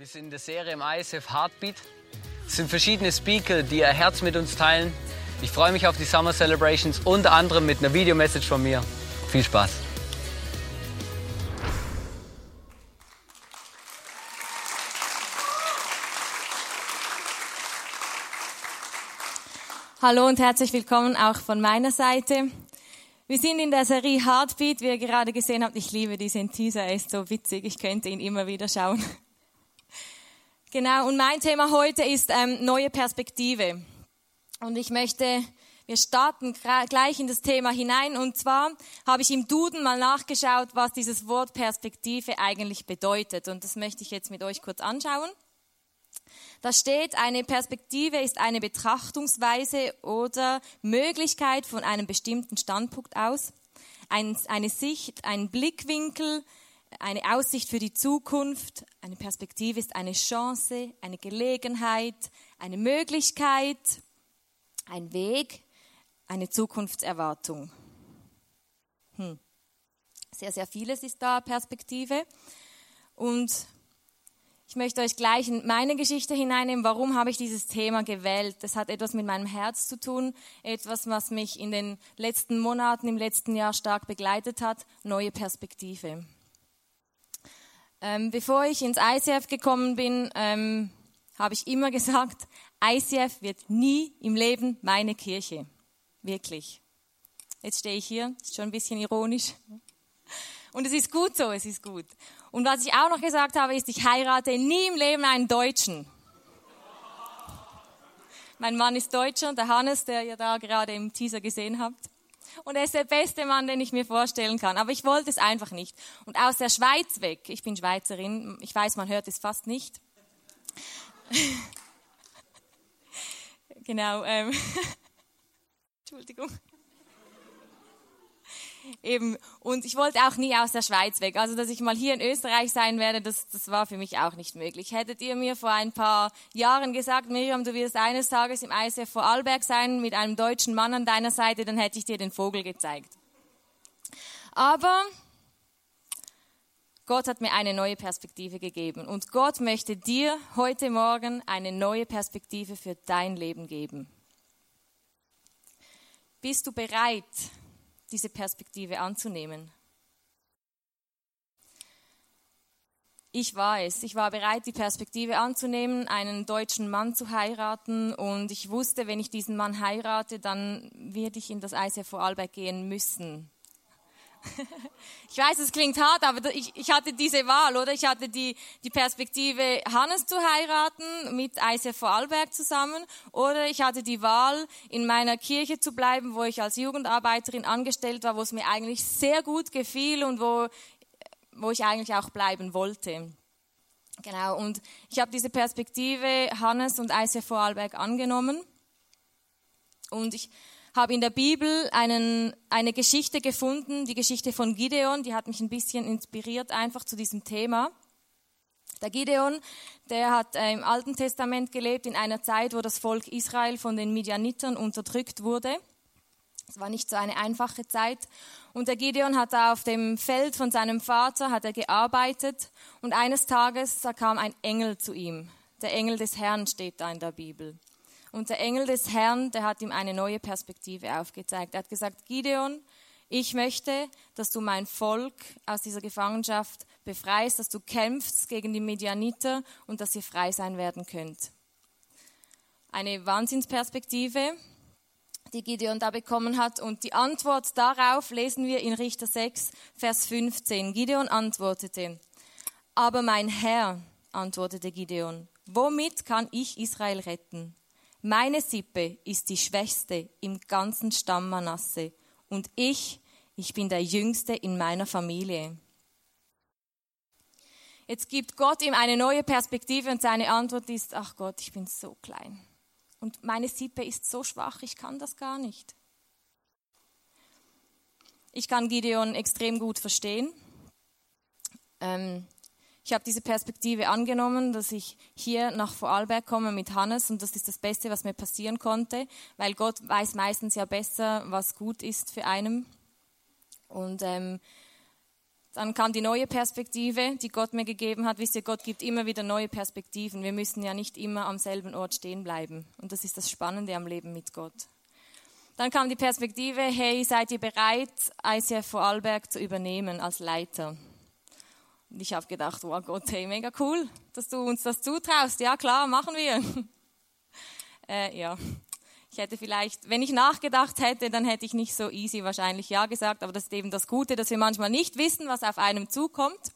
Wir sind in der Serie im ISF Heartbeat. Es sind verschiedene Speaker, die ihr Herz mit uns teilen. Ich freue mich auf die Summer Celebrations, unter anderem mit einer Videomessage von mir. Viel Spaß! Hallo und herzlich willkommen auch von meiner Seite. Wir sind in der Serie Heartbeat, wie ihr gerade gesehen habt. Ich liebe diesen Teaser, er ist so witzig, ich könnte ihn immer wieder schauen. Genau, und mein Thema heute ist ähm, neue Perspektive. Und ich möchte, wir starten gleich in das Thema hinein. Und zwar habe ich im Duden mal nachgeschaut, was dieses Wort Perspektive eigentlich bedeutet. Und das möchte ich jetzt mit euch kurz anschauen. Da steht, eine Perspektive ist eine Betrachtungsweise oder Möglichkeit von einem bestimmten Standpunkt aus, ein, eine Sicht, ein Blickwinkel, eine Aussicht für die Zukunft. Eine Perspektive ist eine Chance, eine Gelegenheit, eine Möglichkeit, ein Weg, eine Zukunftserwartung. Hm. Sehr, sehr vieles ist da Perspektive. Und ich möchte euch gleich in meine Geschichte hineinnehmen. Warum habe ich dieses Thema gewählt? Das hat etwas mit meinem Herz zu tun, etwas, was mich in den letzten Monaten, im letzten Jahr stark begleitet hat. Neue Perspektive. Ähm, bevor ich ins ICF gekommen bin, ähm, habe ich immer gesagt, ICF wird nie im Leben meine Kirche. Wirklich. Jetzt stehe ich hier, ist schon ein bisschen ironisch. Und es ist gut so, es ist gut. Und was ich auch noch gesagt habe, ist, ich heirate nie im Leben einen Deutschen. Mein Mann ist Deutscher, der Hannes, der ihr da gerade im Teaser gesehen habt. Und er ist der beste Mann, den ich mir vorstellen kann. Aber ich wollte es einfach nicht. Und aus der Schweiz weg, ich bin Schweizerin, ich weiß, man hört es fast nicht. genau. Ähm Entschuldigung. Eben. Und ich wollte auch nie aus der Schweiz weg. Also, dass ich mal hier in Österreich sein werde, das, das war für mich auch nicht möglich. Hättet ihr mir vor ein paar Jahren gesagt, Miriam, du wirst eines Tages im ISF Vorarlberg sein mit einem deutschen Mann an deiner Seite, dann hätte ich dir den Vogel gezeigt. Aber Gott hat mir eine neue Perspektive gegeben. Und Gott möchte dir heute Morgen eine neue Perspektive für dein Leben geben. Bist du bereit, diese Perspektive anzunehmen. Ich war es. Ich war bereit, die Perspektive anzunehmen, einen deutschen Mann zu heiraten. Und ich wusste, wenn ich diesen Mann heirate, dann werde ich in das ICF Vorarlberg gehen müssen. Ich weiß, es klingt hart, aber ich, ich, hatte diese Wahl, oder? Ich hatte die, die Perspektive, Hannes zu heiraten mit ICF Vorarlberg zusammen, oder ich hatte die Wahl, in meiner Kirche zu bleiben, wo ich als Jugendarbeiterin angestellt war, wo es mir eigentlich sehr gut gefiel und wo, wo ich eigentlich auch bleiben wollte. Genau, und ich habe diese Perspektive Hannes und ICF Vorarlberg angenommen. Und ich habe in der Bibel einen, eine Geschichte gefunden, die Geschichte von Gideon, die hat mich ein bisschen inspiriert einfach zu diesem Thema. Der Gideon, der hat äh, im Alten Testament gelebt in einer Zeit, wo das Volk Israel von den Midianitern unterdrückt wurde. Es war nicht so eine einfache Zeit. Und der Gideon hat da auf dem Feld von seinem Vater hat er gearbeitet und eines Tages da kam ein Engel zu ihm. Der Engel des Herrn steht da in der Bibel. Und der Engel des Herrn, der hat ihm eine neue Perspektive aufgezeigt. Er hat gesagt, Gideon, ich möchte, dass du mein Volk aus dieser Gefangenschaft befreist, dass du kämpfst gegen die Medianiter und dass ihr frei sein werden könnt. Eine Wahnsinnsperspektive, die Gideon da bekommen hat. Und die Antwort darauf lesen wir in Richter 6, Vers 15. Gideon antwortete, aber mein Herr, antwortete Gideon, womit kann ich Israel retten? Meine Sippe ist die schwächste im ganzen Stamm Manasse und ich, ich bin der Jüngste in meiner Familie. Jetzt gibt Gott ihm eine neue Perspektive und seine Antwort ist, ach Gott, ich bin so klein. Und meine Sippe ist so schwach, ich kann das gar nicht. Ich kann Gideon extrem gut verstehen. Ähm, ich habe diese Perspektive angenommen, dass ich hier nach Vorarlberg komme mit Hannes und das ist das Beste, was mir passieren konnte, weil Gott weiß meistens ja besser, was gut ist für einen. Und ähm, Dann kam die neue Perspektive, die Gott mir gegeben hat. Wisst ihr, Gott gibt immer wieder neue Perspektiven. Wir müssen ja nicht immer am selben Ort stehen bleiben. Und das ist das Spannende am Leben mit Gott. Dann kam die Perspektive, hey, seid ihr bereit, ICF Vorarlberg zu übernehmen als Leiter? Und ich habe gedacht, wow Gott, hey, mega cool, dass du uns das zutraust. Ja, klar, machen wir. äh, ja, ich hätte vielleicht, wenn ich nachgedacht hätte, dann hätte ich nicht so easy wahrscheinlich Ja gesagt, aber das ist eben das Gute, dass wir manchmal nicht wissen, was auf einem zukommt.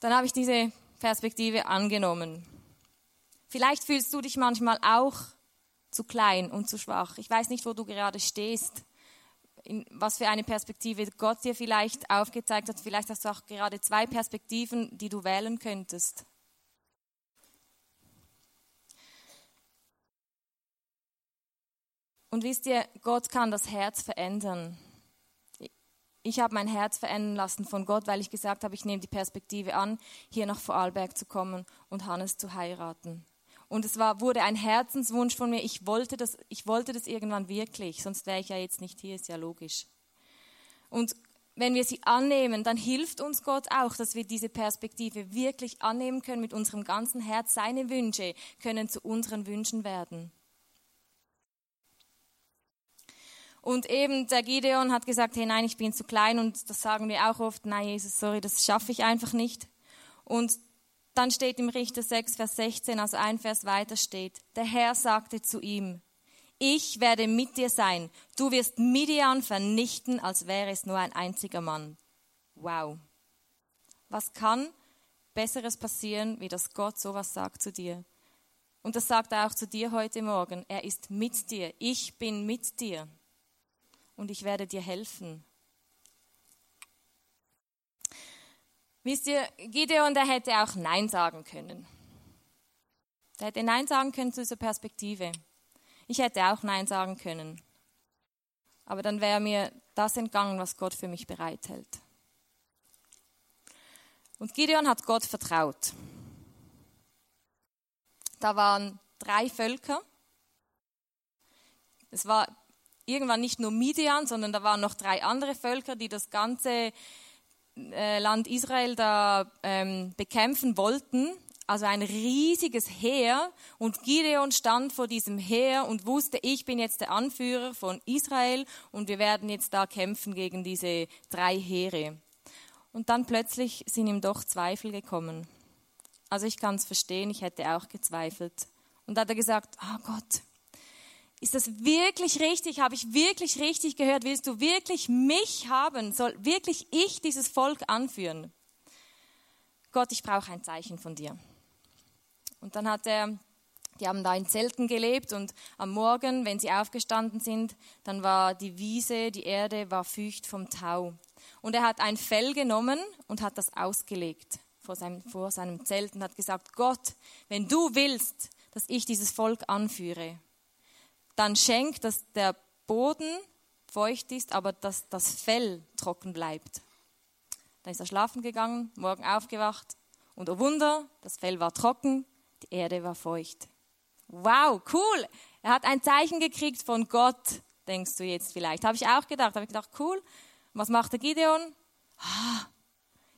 Dann habe ich diese Perspektive angenommen. Vielleicht fühlst du dich manchmal auch zu klein und zu schwach. Ich weiß nicht, wo du gerade stehst, in was für eine Perspektive Gott dir vielleicht aufgezeigt hat. Vielleicht hast du auch gerade zwei Perspektiven, die du wählen könntest. Und wisst ihr, Gott kann das Herz verändern. Ich habe mein Herz verändern lassen von Gott, weil ich gesagt habe, ich nehme die Perspektive an, hier nach Vorarlberg zu kommen und Hannes zu heiraten. Und es war, wurde ein Herzenswunsch von mir. Ich wollte das, ich wollte das irgendwann wirklich, sonst wäre ich ja jetzt nicht hier, ist ja logisch. Und wenn wir sie annehmen, dann hilft uns Gott auch, dass wir diese Perspektive wirklich annehmen können mit unserem ganzen Herz. Seine Wünsche können zu unseren Wünschen werden. Und eben der Gideon hat gesagt, hey nein, ich bin zu klein und das sagen wir auch oft, nein Jesus, sorry, das schaffe ich einfach nicht. Und dann steht im Richter 6, Vers 16, also ein Vers weiter steht, der Herr sagte zu ihm, ich werde mit dir sein, du wirst Midian vernichten, als wäre es nur ein einziger Mann. Wow. Was kann Besseres passieren, wie dass Gott sowas sagt zu dir? Und das sagt er auch zu dir heute Morgen. Er ist mit dir. Ich bin mit dir und ich werde dir helfen. Wisst ihr, Gideon, der hätte auch Nein sagen können. Der hätte Nein sagen können zu dieser Perspektive. Ich hätte auch Nein sagen können. Aber dann wäre mir das entgangen, was Gott für mich bereithält. Und Gideon hat Gott vertraut. Da waren drei Völker. Es war irgendwann nicht nur Midian, sondern da waren noch drei andere Völker, die das ganze Land Israel da ähm, bekämpfen wollten. Also ein riesiges Heer und Gideon stand vor diesem Heer und wusste, ich bin jetzt der Anführer von Israel und wir werden jetzt da kämpfen gegen diese drei Heere. Und dann plötzlich sind ihm doch Zweifel gekommen. Also ich kann es verstehen, ich hätte auch gezweifelt. Und da hat er gesagt, oh Gott, ist das wirklich richtig? Habe ich wirklich richtig gehört? Willst du wirklich mich haben? Soll wirklich ich dieses Volk anführen? Gott, ich brauche ein Zeichen von dir. Und dann hat er, die haben da in Zelten gelebt und am Morgen, wenn sie aufgestanden sind, dann war die Wiese, die Erde war feucht vom Tau. Und er hat ein Fell genommen und hat das ausgelegt vor seinem, vor seinem Zelt und hat gesagt, Gott, wenn du willst, dass ich dieses Volk anführe, dann schenkt, dass der Boden feucht ist, aber dass das Fell trocken bleibt. Dann ist er schlafen gegangen, morgen aufgewacht und oh Wunder, das Fell war trocken, die Erde war feucht. Wow, cool. Er hat ein Zeichen gekriegt von Gott, denkst du jetzt vielleicht. Habe ich auch gedacht. Habe ich gedacht, cool. Was macht der Gideon? Ah,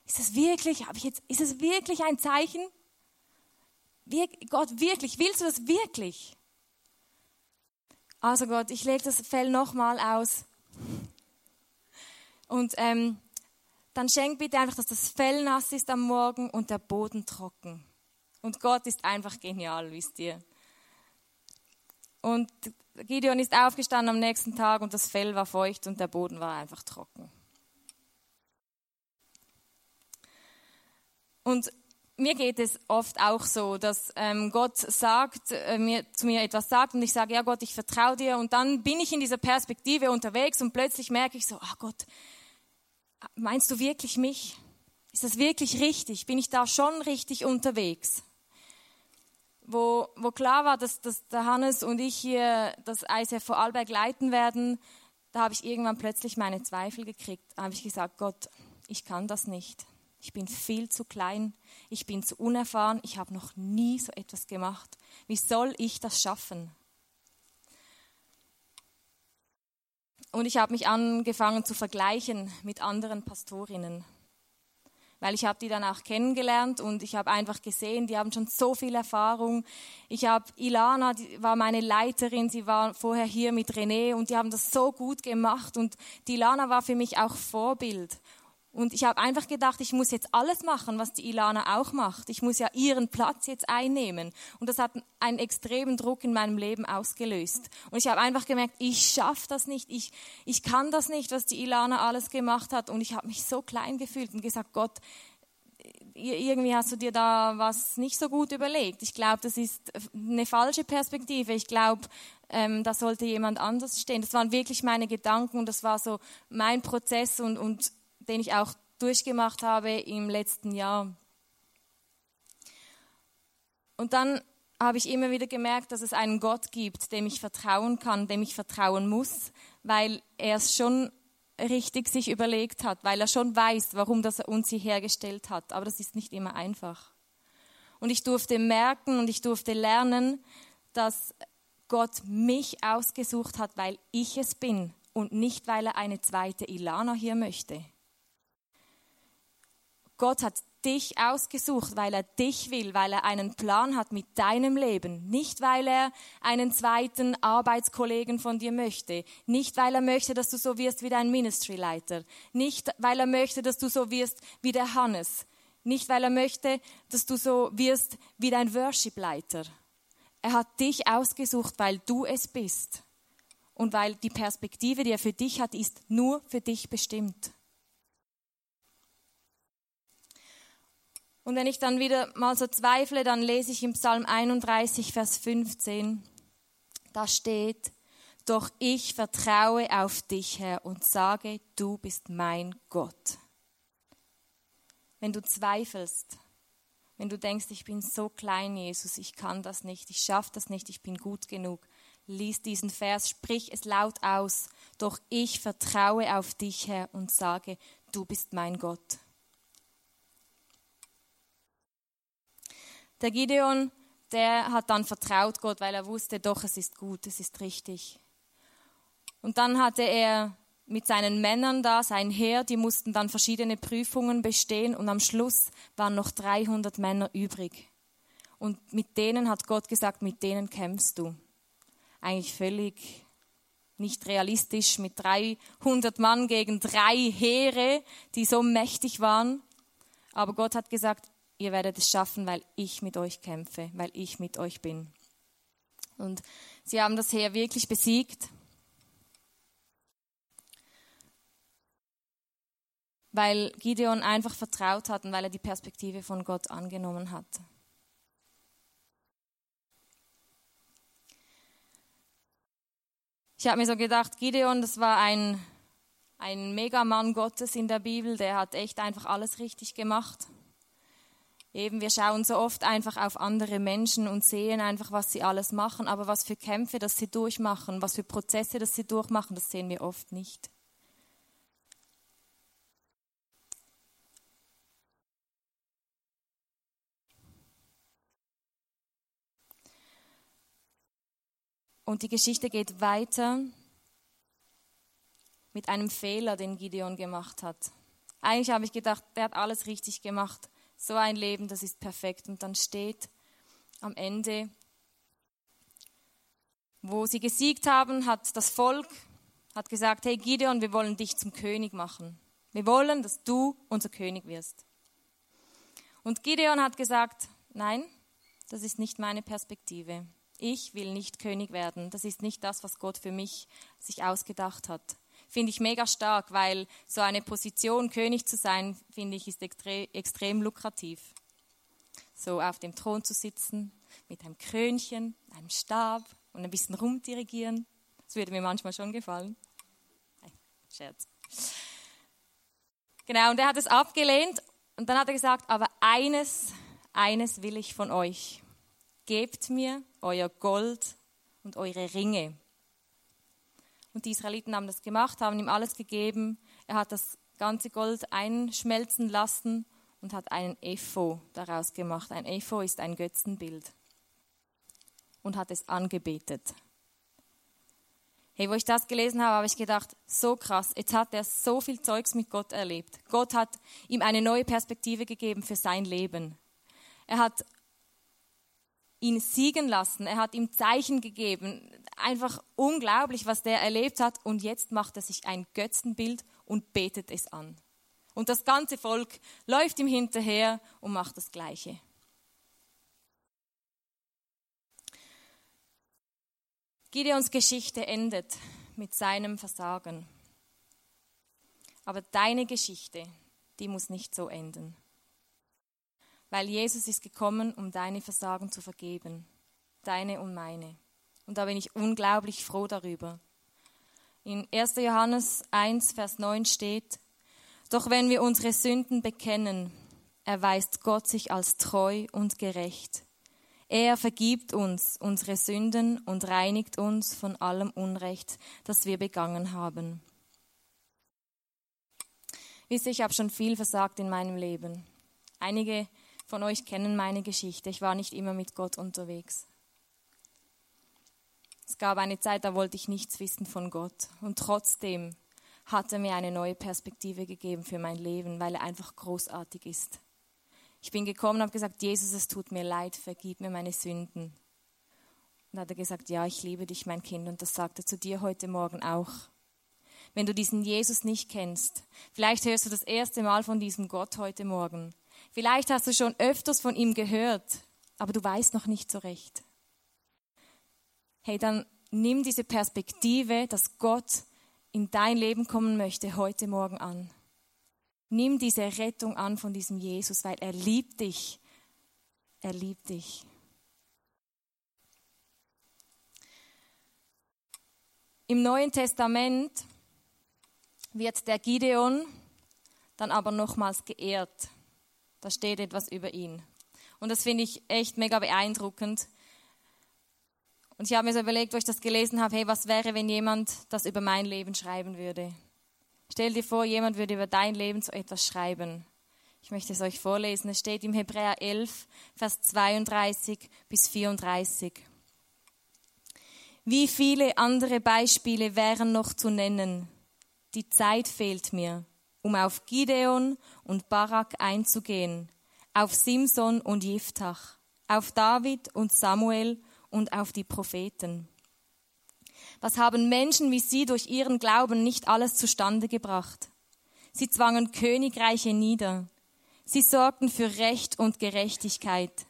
ist es wirklich, habe ich jetzt, ist es wirklich ein Zeichen? Wir, Gott, wirklich, willst du das wirklich? Also Gott, ich lege das Fell nochmal aus. Und ähm, dann schenk bitte einfach, dass das Fell nass ist am Morgen und der Boden trocken. Und Gott ist einfach genial, wisst ihr. Und Gideon ist aufgestanden am nächsten Tag und das Fell war feucht und der Boden war einfach trocken. Und mir geht es oft auch so, dass ähm, Gott sagt, äh, mir, zu mir etwas sagt und ich sage, ja Gott, ich vertraue dir und dann bin ich in dieser Perspektive unterwegs und plötzlich merke ich so, ach Gott, meinst du wirklich mich? Ist das wirklich richtig? Bin ich da schon richtig unterwegs? Wo, wo klar war, dass, dass der Hannes und ich hier das ICF Vorarlberg leiten werden, da habe ich irgendwann plötzlich meine Zweifel gekriegt. Da habe ich gesagt, Gott, ich kann das nicht. Ich bin viel zu klein, ich bin zu unerfahren, ich habe noch nie so etwas gemacht. Wie soll ich das schaffen? Und ich habe mich angefangen zu vergleichen mit anderen Pastorinnen weil ich habe die dann auch kennengelernt und ich habe einfach gesehen, die haben schon so viel Erfahrung. Ich habe Ilana, die war meine Leiterin, sie war vorher hier mit René und die haben das so gut gemacht und die Ilana war für mich auch Vorbild. Und ich habe einfach gedacht, ich muss jetzt alles machen, was die Ilana auch macht. Ich muss ja ihren Platz jetzt einnehmen. Und das hat einen extremen Druck in meinem Leben ausgelöst. Und ich habe einfach gemerkt, ich schaffe das nicht. Ich, ich kann das nicht, was die Ilana alles gemacht hat. Und ich habe mich so klein gefühlt und gesagt, Gott, irgendwie hast du dir da was nicht so gut überlegt. Ich glaube, das ist eine falsche Perspektive. Ich glaube, ähm, da sollte jemand anders stehen. Das waren wirklich meine Gedanken und das war so mein Prozess und, und den ich auch durchgemacht habe im letzten Jahr. Und dann habe ich immer wieder gemerkt, dass es einen Gott gibt, dem ich vertrauen kann, dem ich vertrauen muss, weil er es schon richtig sich überlegt hat, weil er schon weiß, warum das er uns hierher gestellt hat. Aber das ist nicht immer einfach. Und ich durfte merken und ich durfte lernen, dass Gott mich ausgesucht hat, weil ich es bin und nicht, weil er eine zweite Ilana hier möchte. Gott hat dich ausgesucht, weil er dich will, weil er einen Plan hat mit deinem Leben, nicht weil er einen zweiten Arbeitskollegen von dir möchte, nicht weil er möchte, dass du so wirst wie dein Ministryleiter, nicht weil er möchte, dass du so wirst wie der Hannes, nicht weil er möchte, dass du so wirst wie dein Worshipleiter. Er hat dich ausgesucht, weil du es bist. Und weil die Perspektive, die er für dich hat, ist nur für dich bestimmt. Und wenn ich dann wieder mal so zweifle, dann lese ich im Psalm 31, Vers 15. Da steht, doch ich vertraue auf dich, Herr, und sage, du bist mein Gott. Wenn du zweifelst, wenn du denkst, ich bin so klein, Jesus, ich kann das nicht, ich schaffe das nicht, ich bin gut genug, lies diesen Vers, sprich es laut aus. Doch ich vertraue auf dich, Herr, und sage, du bist mein Gott. Der Gideon, der hat dann vertraut Gott, weil er wusste, doch, es ist gut, es ist richtig. Und dann hatte er mit seinen Männern da, sein Heer, die mussten dann verschiedene Prüfungen bestehen und am Schluss waren noch 300 Männer übrig. Und mit denen hat Gott gesagt, mit denen kämpfst du. Eigentlich völlig nicht realistisch mit 300 Mann gegen drei Heere, die so mächtig waren. Aber Gott hat gesagt, ihr werdet es schaffen, weil ich mit euch kämpfe, weil ich mit euch bin. Und sie haben das Heer wirklich besiegt, weil Gideon einfach vertraut hat und weil er die Perspektive von Gott angenommen hat. Ich habe mir so gedacht, Gideon, das war ein, ein Megamann Gottes in der Bibel, der hat echt einfach alles richtig gemacht. Eben, wir schauen so oft einfach auf andere Menschen und sehen einfach, was sie alles machen, aber was für Kämpfe, das sie durchmachen, was für Prozesse, das sie durchmachen, das sehen wir oft nicht. Und die Geschichte geht weiter mit einem Fehler, den Gideon gemacht hat. Eigentlich habe ich gedacht, der hat alles richtig gemacht. So ein Leben, das ist perfekt. Und dann steht am Ende, wo sie gesiegt haben, hat das Volk hat gesagt, hey Gideon, wir wollen dich zum König machen. Wir wollen, dass du unser König wirst. Und Gideon hat gesagt, nein, das ist nicht meine Perspektive. Ich will nicht König werden. Das ist nicht das, was Gott für mich sich ausgedacht hat finde ich mega stark, weil so eine Position, König zu sein, finde ich, ist extre extrem lukrativ. So auf dem Thron zu sitzen, mit einem Krönchen, einem Stab und ein bisschen rumdirigieren. Das würde mir manchmal schon gefallen. Nein, Scherz. Genau, und er hat es abgelehnt und dann hat er gesagt, aber eines, eines will ich von euch. Gebt mir euer Gold und eure Ringe und die Israeliten haben das gemacht, haben ihm alles gegeben. Er hat das ganze Gold einschmelzen lassen und hat einen Epho daraus gemacht. Ein Epho ist ein Götzenbild und hat es angebetet. Hey, wo ich das gelesen habe, habe ich gedacht, so krass, jetzt hat er so viel Zeugs mit Gott erlebt. Gott hat ihm eine neue Perspektive gegeben für sein Leben. Er hat ihn siegen lassen, er hat ihm Zeichen gegeben. Einfach unglaublich, was der erlebt hat. Und jetzt macht er sich ein Götzenbild und betet es an. Und das ganze Volk läuft ihm hinterher und macht das Gleiche. Gideons Geschichte endet mit seinem Versagen. Aber deine Geschichte, die muss nicht so enden. Weil Jesus ist gekommen, um deine Versagen zu vergeben. Deine und meine. Und da bin ich unglaublich froh darüber. In 1. Johannes 1, Vers 9 steht, Doch wenn wir unsere Sünden bekennen, erweist Gott sich als treu und gerecht er vergibt uns unsere Sünden und reinigt uns von allem Unrecht, das wir begangen haben. Wisst ihr, ich habe schon viel versagt in meinem Leben. Einige von euch kennen meine Geschichte. Ich war nicht immer mit Gott unterwegs. Es gab eine Zeit, da wollte ich nichts wissen von Gott. Und trotzdem hat er mir eine neue Perspektive gegeben für mein Leben, weil er einfach großartig ist. Ich bin gekommen und habe gesagt, Jesus, es tut mir leid, vergib mir meine Sünden. Und hat er gesagt, ja, ich liebe dich, mein Kind. Und das sagt er zu dir heute Morgen auch. Wenn du diesen Jesus nicht kennst, vielleicht hörst du das erste Mal von diesem Gott heute Morgen. Vielleicht hast du schon öfters von ihm gehört, aber du weißt noch nicht so recht. Hey, dann nimm diese Perspektive, dass Gott in dein Leben kommen möchte, heute Morgen an. Nimm diese Rettung an von diesem Jesus, weil er liebt dich. Er liebt dich. Im Neuen Testament wird der Gideon dann aber nochmals geehrt. Da steht etwas über ihn. Und das finde ich echt mega beeindruckend. Und ich habe mir so überlegt, wo ich das gelesen habe, hey, was wäre, wenn jemand das über mein Leben schreiben würde? Stell dir vor, jemand würde über dein Leben so etwas schreiben. Ich möchte es euch vorlesen. Es steht im Hebräer 11, Vers 32 bis 34. Wie viele andere Beispiele wären noch zu nennen? Die Zeit fehlt mir, um auf Gideon und Barak einzugehen, auf Simson und Jiftach, auf David und Samuel und auf die Propheten. Was haben Menschen wie sie durch ihren Glauben nicht alles zustande gebracht? Sie zwangen Königreiche nieder. Sie sorgten für Recht und Gerechtigkeit.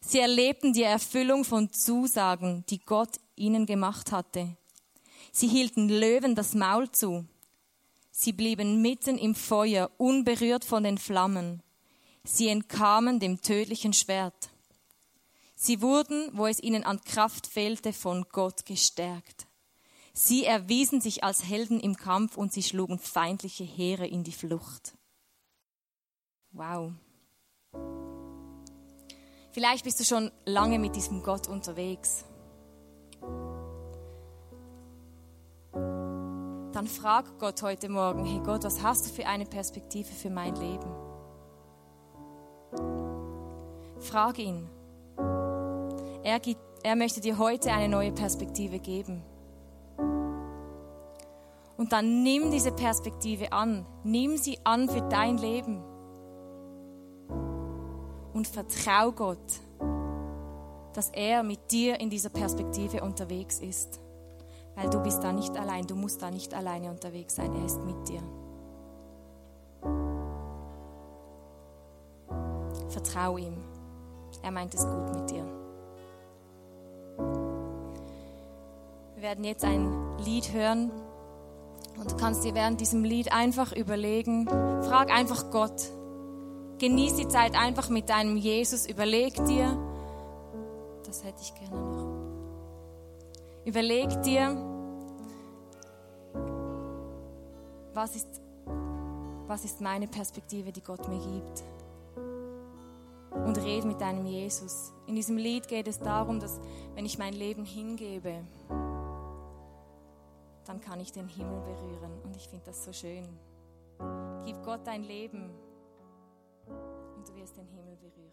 Sie erlebten die Erfüllung von Zusagen, die Gott ihnen gemacht hatte. Sie hielten Löwen das Maul zu. Sie blieben mitten im Feuer, unberührt von den Flammen. Sie entkamen dem tödlichen Schwert. Sie wurden, wo es ihnen an Kraft fehlte, von Gott gestärkt. Sie erwiesen sich als Helden im Kampf und sie schlugen feindliche Heere in die Flucht. Wow. Vielleicht bist du schon lange mit diesem Gott unterwegs. Dann frag Gott heute Morgen, hey Gott, was hast du für eine Perspektive für mein Leben? Frag ihn. Er, gibt, er möchte dir heute eine neue Perspektive geben. Und dann nimm diese Perspektive an. Nimm sie an für dein Leben. Und vertrau Gott, dass er mit dir in dieser Perspektive unterwegs ist. Weil du bist da nicht allein, du musst da nicht alleine unterwegs sein, er ist mit dir. Vertrau ihm. Er meint es gut mit dir. Wir werden jetzt ein Lied hören. Und du kannst dir während diesem Lied einfach überlegen, frag einfach Gott. Genieß die Zeit einfach mit deinem Jesus. Überleg dir, das hätte ich gerne noch. Überleg dir, was ist, was ist meine Perspektive, die Gott mir gibt. Und red mit deinem Jesus. In diesem Lied geht es darum, dass wenn ich mein Leben hingebe, dann kann ich den Himmel berühren. Und ich finde das so schön. Gib Gott dein Leben und du wirst den Himmel berühren.